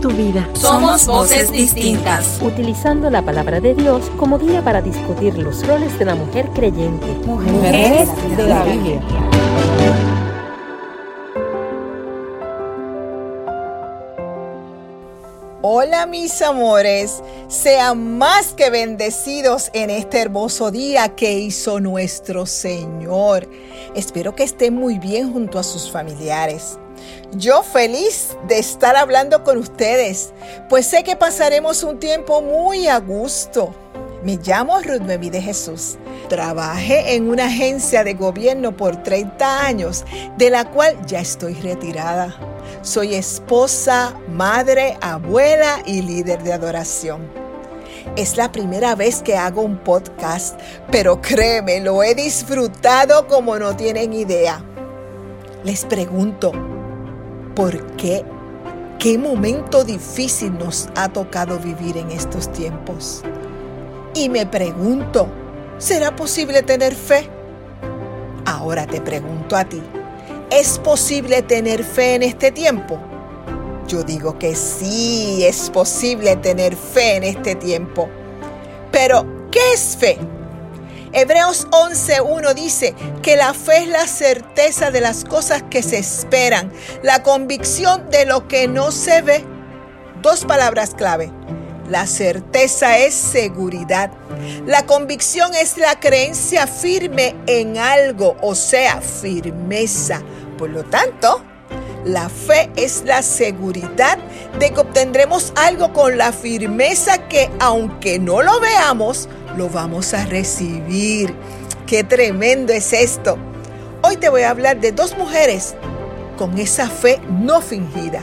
tu vida. Somos voces distintas. Utilizando la palabra de Dios como guía para discutir los roles de la mujer creyente. Mujeres de la Biblia. Hola mis amores, sean más que bendecidos en este hermoso día que hizo nuestro Señor. Espero que estén muy bien junto a sus familiares. Yo feliz de estar hablando con ustedes, pues sé que pasaremos un tiempo muy a gusto. Me llamo Ruth Memi de Jesús. Trabajé en una agencia de gobierno por 30 años, de la cual ya estoy retirada. Soy esposa, madre, abuela y líder de adoración. Es la primera vez que hago un podcast, pero créeme, lo he disfrutado como no tienen idea. Les pregunto, ¿Por qué? ¿Qué momento difícil nos ha tocado vivir en estos tiempos? Y me pregunto, ¿será posible tener fe? Ahora te pregunto a ti, ¿es posible tener fe en este tiempo? Yo digo que sí, es posible tener fe en este tiempo. Pero, ¿qué es fe? Hebreos 11.1 dice que la fe es la certeza de las cosas que se esperan, la convicción de lo que no se ve. Dos palabras clave. La certeza es seguridad. La convicción es la creencia firme en algo, o sea, firmeza. Por lo tanto, la fe es la seguridad de que obtendremos algo con la firmeza que aunque no lo veamos, lo vamos a recibir. Qué tremendo es esto. Hoy te voy a hablar de dos mujeres con esa fe no fingida.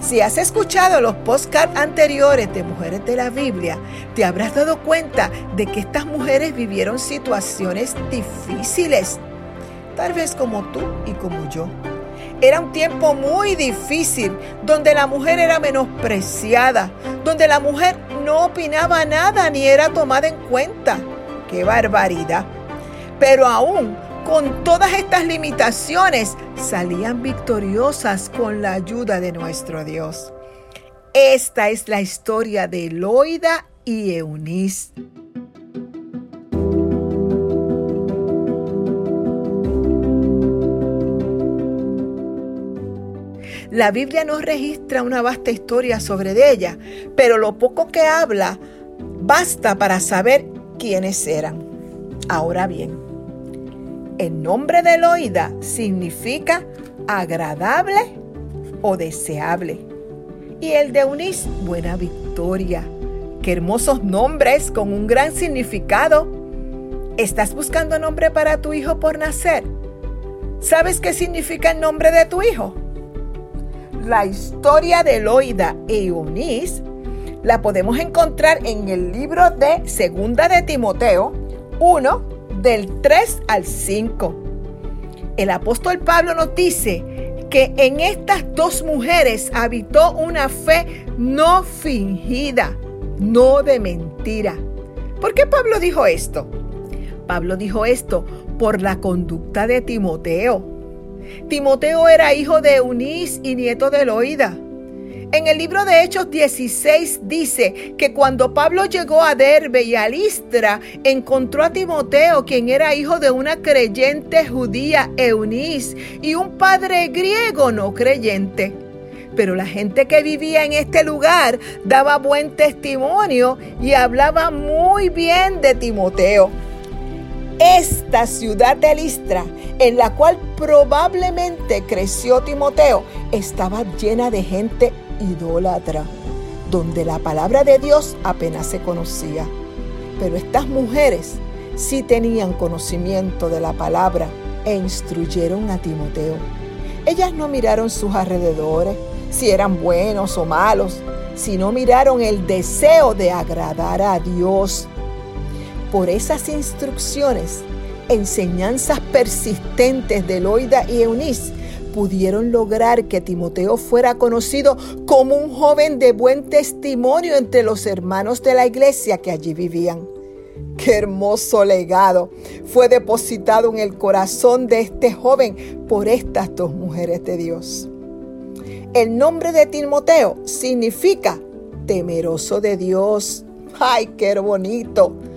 Si has escuchado los podcasts anteriores de Mujeres de la Biblia, te habrás dado cuenta de que estas mujeres vivieron situaciones difíciles, tal vez como tú y como yo. Era un tiempo muy difícil, donde la mujer era menospreciada, donde la mujer no opinaba nada ni era tomada en cuenta. ¡Qué barbaridad! Pero aún con todas estas limitaciones salían victoriosas con la ayuda de nuestro Dios. Esta es la historia de Loida y Eunice. La Biblia no registra una vasta historia sobre ella, pero lo poco que habla basta para saber quiénes eran. Ahora bien, el nombre de Loida significa agradable o deseable. Y el de Eunice, buena victoria. Qué hermosos nombres con un gran significado. ¿Estás buscando nombre para tu hijo por nacer? ¿Sabes qué significa el nombre de tu hijo? La historia de Loida y Eunice la podemos encontrar en el libro de Segunda de Timoteo 1 del 3 al 5. El apóstol Pablo nos dice que en estas dos mujeres habitó una fe no fingida, no de mentira. ¿Por qué Pablo dijo esto? Pablo dijo esto por la conducta de Timoteo. Timoteo era hijo de Eunice y nieto de Loida. En el libro de Hechos 16 dice que cuando Pablo llegó a Derbe y a Listra, encontró a Timoteo, quien era hijo de una creyente judía, Eunice, y un padre griego no creyente. Pero la gente que vivía en este lugar daba buen testimonio y hablaba muy bien de Timoteo. Esta ciudad de Listra, en la cual probablemente creció Timoteo, estaba llena de gente idólatra, donde la palabra de Dios apenas se conocía. Pero estas mujeres sí tenían conocimiento de la palabra e instruyeron a Timoteo. Ellas no miraron sus alrededores, si eran buenos o malos, sino miraron el deseo de agradar a Dios. Por esas instrucciones, enseñanzas persistentes de Loida y Eunice, pudieron lograr que Timoteo fuera conocido como un joven de buen testimonio entre los hermanos de la iglesia que allí vivían. Qué hermoso legado fue depositado en el corazón de este joven por estas dos mujeres de Dios. El nombre de Timoteo significa temeroso de Dios. ¡Ay, qué bonito!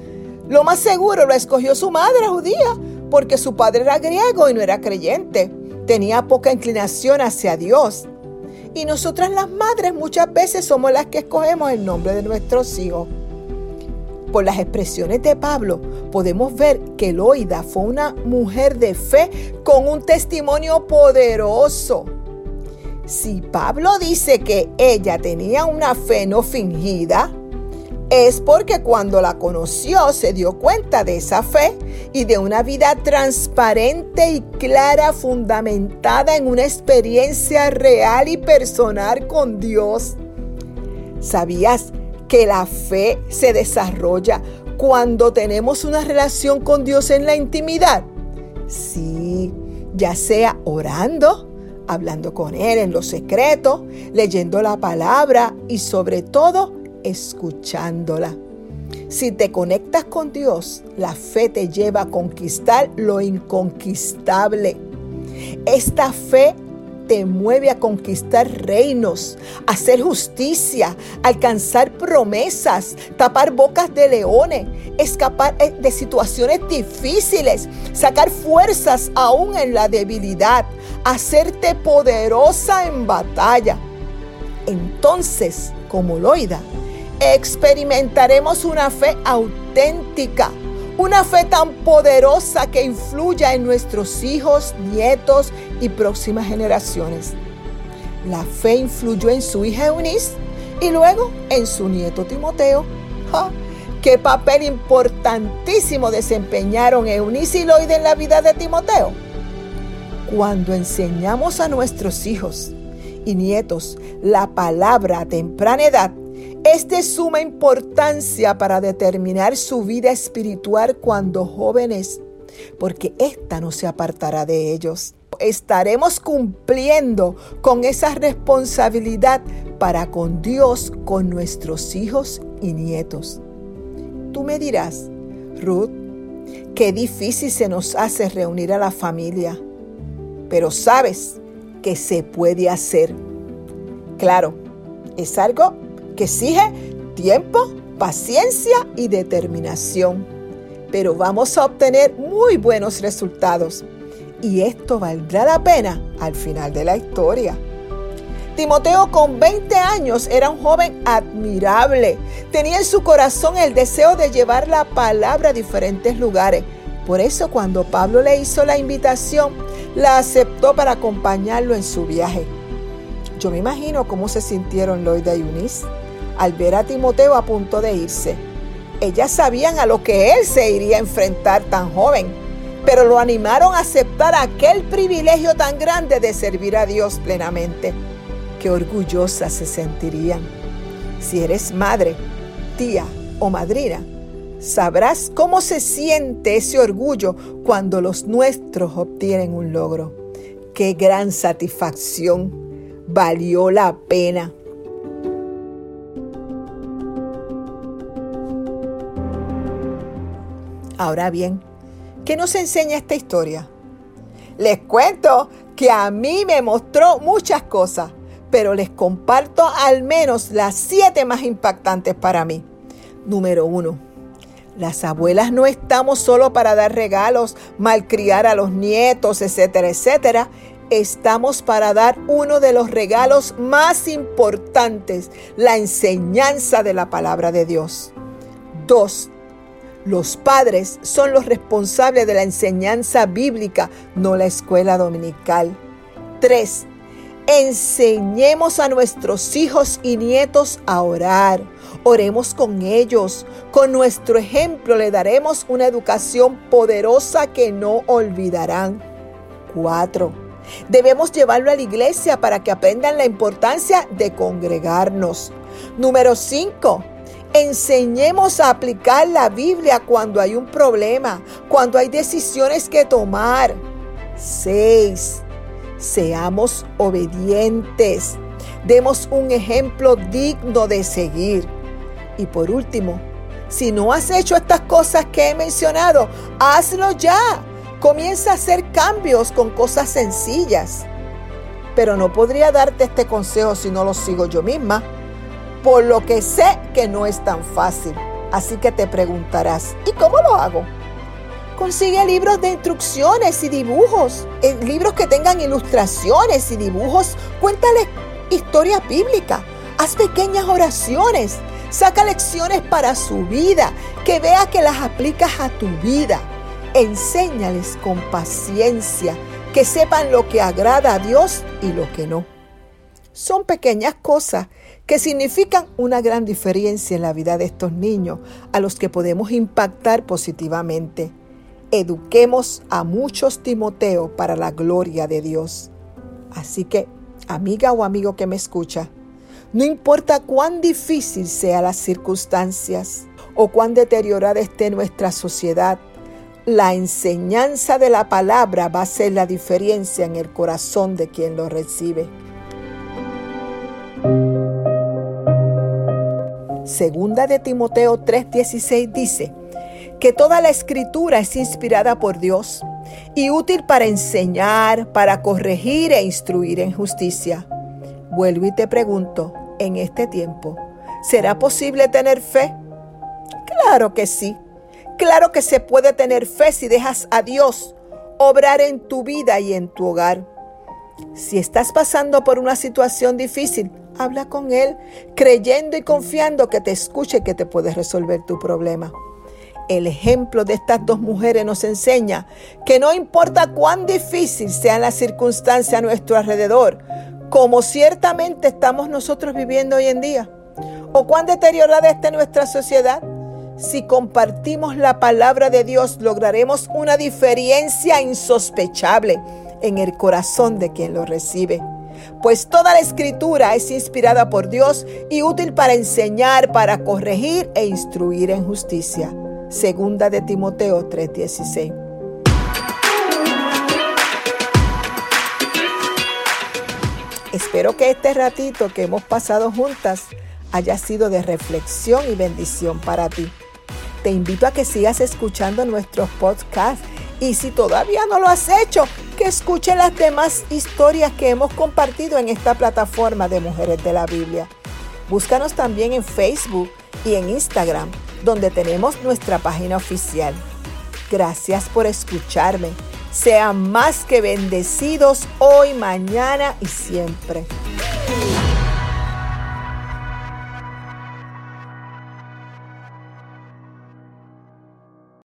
Lo más seguro lo escogió su madre judía, porque su padre era griego y no era creyente. Tenía poca inclinación hacia Dios. Y nosotras las madres muchas veces somos las que escogemos el nombre de nuestros hijos. Por las expresiones de Pablo podemos ver que Loida fue una mujer de fe con un testimonio poderoso. Si Pablo dice que ella tenía una fe no fingida, es porque cuando la conoció se dio cuenta de esa fe y de una vida transparente y clara fundamentada en una experiencia real y personal con Dios. ¿Sabías que la fe se desarrolla cuando tenemos una relación con Dios en la intimidad. Sí, ya sea orando, hablando con Él en lo secreto, leyendo la palabra y sobre todo escuchándola. Si te conectas con Dios, la fe te lleva a conquistar lo inconquistable. Esta fe te mueve a conquistar reinos, hacer justicia, alcanzar promesas, tapar bocas de leones, escapar eh, de situaciones difíciles, sacar fuerzas aún en la debilidad, hacerte poderosa en batalla. Entonces, como Loida, experimentaremos una fe auténtica una fe tan poderosa que influya en nuestros hijos, nietos y próximas generaciones. La fe influyó en su hija Eunice y luego en su nieto Timoteo. ¡Qué papel importantísimo desempeñaron Eunice y Loide en la vida de Timoteo! Cuando enseñamos a nuestros hijos y nietos la palabra a temprana edad, es de suma importancia para determinar su vida espiritual cuando jóvenes, porque ésta no se apartará de ellos. Estaremos cumpliendo con esa responsabilidad para con Dios, con nuestros hijos y nietos. Tú me dirás, Ruth, qué difícil se nos hace reunir a la familia, pero sabes que se puede hacer. Claro, es algo que exige tiempo, paciencia y determinación. Pero vamos a obtener muy buenos resultados. Y esto valdrá la pena al final de la historia. Timoteo con 20 años era un joven admirable. Tenía en su corazón el deseo de llevar la palabra a diferentes lugares. Por eso cuando Pablo le hizo la invitación, la aceptó para acompañarlo en su viaje. Yo me imagino cómo se sintieron Loida y Eunice al ver a Timoteo a punto de irse. Ellas sabían a lo que él se iría a enfrentar tan joven, pero lo animaron a aceptar aquel privilegio tan grande de servir a Dios plenamente. Qué orgullosas se sentirían. Si eres madre, tía o madrina, sabrás cómo se siente ese orgullo cuando los nuestros obtienen un logro. Qué gran satisfacción. Valió la pena. Ahora bien, ¿qué nos enseña esta historia? Les cuento que a mí me mostró muchas cosas, pero les comparto al menos las siete más impactantes para mí. Número uno, las abuelas no estamos solo para dar regalos, malcriar a los nietos, etcétera, etcétera. Estamos para dar uno de los regalos más importantes, la enseñanza de la palabra de Dios. Dos, los padres son los responsables de la enseñanza bíblica, no la escuela dominical. 3. Enseñemos a nuestros hijos y nietos a orar. Oremos con ellos. Con nuestro ejemplo le daremos una educación poderosa que no olvidarán. 4. Debemos llevarlo a la iglesia para que aprendan la importancia de congregarnos. Número 5. Enseñemos a aplicar la Biblia cuando hay un problema, cuando hay decisiones que tomar. 6. Seamos obedientes. Demos un ejemplo digno de seguir. Y por último, si no has hecho estas cosas que he mencionado, hazlo ya. Comienza a hacer cambios con cosas sencillas. Pero no podría darte este consejo si no lo sigo yo misma, por lo que sé que no es tan fácil. Así que te preguntarás, ¿y cómo lo hago? Consigue libros de instrucciones y dibujos, eh, libros que tengan ilustraciones y dibujos. Cuéntale historia bíblica, haz pequeñas oraciones, saca lecciones para su vida, que vea que las aplicas a tu vida. Enséñales con paciencia, que sepan lo que agrada a Dios y lo que no. Son pequeñas cosas que significan una gran diferencia en la vida de estos niños a los que podemos impactar positivamente. Eduquemos a muchos Timoteo para la gloria de Dios. Así que amiga o amigo que me escucha, no importa cuán difícil sean las circunstancias o cuán deteriorada esté nuestra sociedad, la enseñanza de la palabra va a ser la diferencia en el corazón de quien lo recibe. Segunda de Timoteo 3:16 dice que toda la escritura es inspirada por Dios y útil para enseñar, para corregir e instruir en justicia. Vuelvo y te pregunto, en este tiempo, ¿será posible tener fe? Claro que sí. Claro que se puede tener fe si dejas a Dios obrar en tu vida y en tu hogar. Si estás pasando por una situación difícil, habla con Él, creyendo y confiando que te escuche y que te puede resolver tu problema. El ejemplo de estas dos mujeres nos enseña que no importa cuán difícil sea la circunstancia a nuestro alrededor, como ciertamente estamos nosotros viviendo hoy en día, o cuán deteriorada esté nuestra sociedad, si compartimos la palabra de Dios lograremos una diferencia insospechable en el corazón de quien lo recibe. Pues toda la escritura es inspirada por Dios y útil para enseñar, para corregir e instruir en justicia Segunda de Timoteo 3:16. Espero que este ratito que hemos pasado juntas haya sido de reflexión y bendición para ti. Te invito a que sigas escuchando nuestros podcasts y si todavía no lo has hecho, que escuche las demás historias que hemos compartido en esta plataforma de Mujeres de la Biblia. Búscanos también en Facebook y en Instagram donde tenemos nuestra página oficial. Gracias por escucharme. Sean más que bendecidos hoy, mañana y siempre.